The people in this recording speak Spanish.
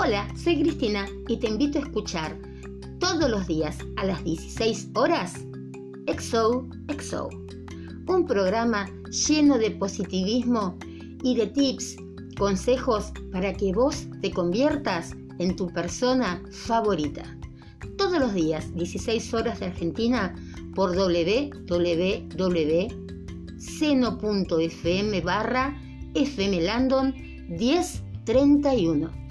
Hola, soy Cristina y te invito a escuchar todos los días a las 16 horas EXO EXO, un programa lleno de positivismo y de tips, consejos para que vos te conviertas en tu persona favorita. Todos los días, 16 horas de Argentina, por www.seno.fm barra FM Landon 1031.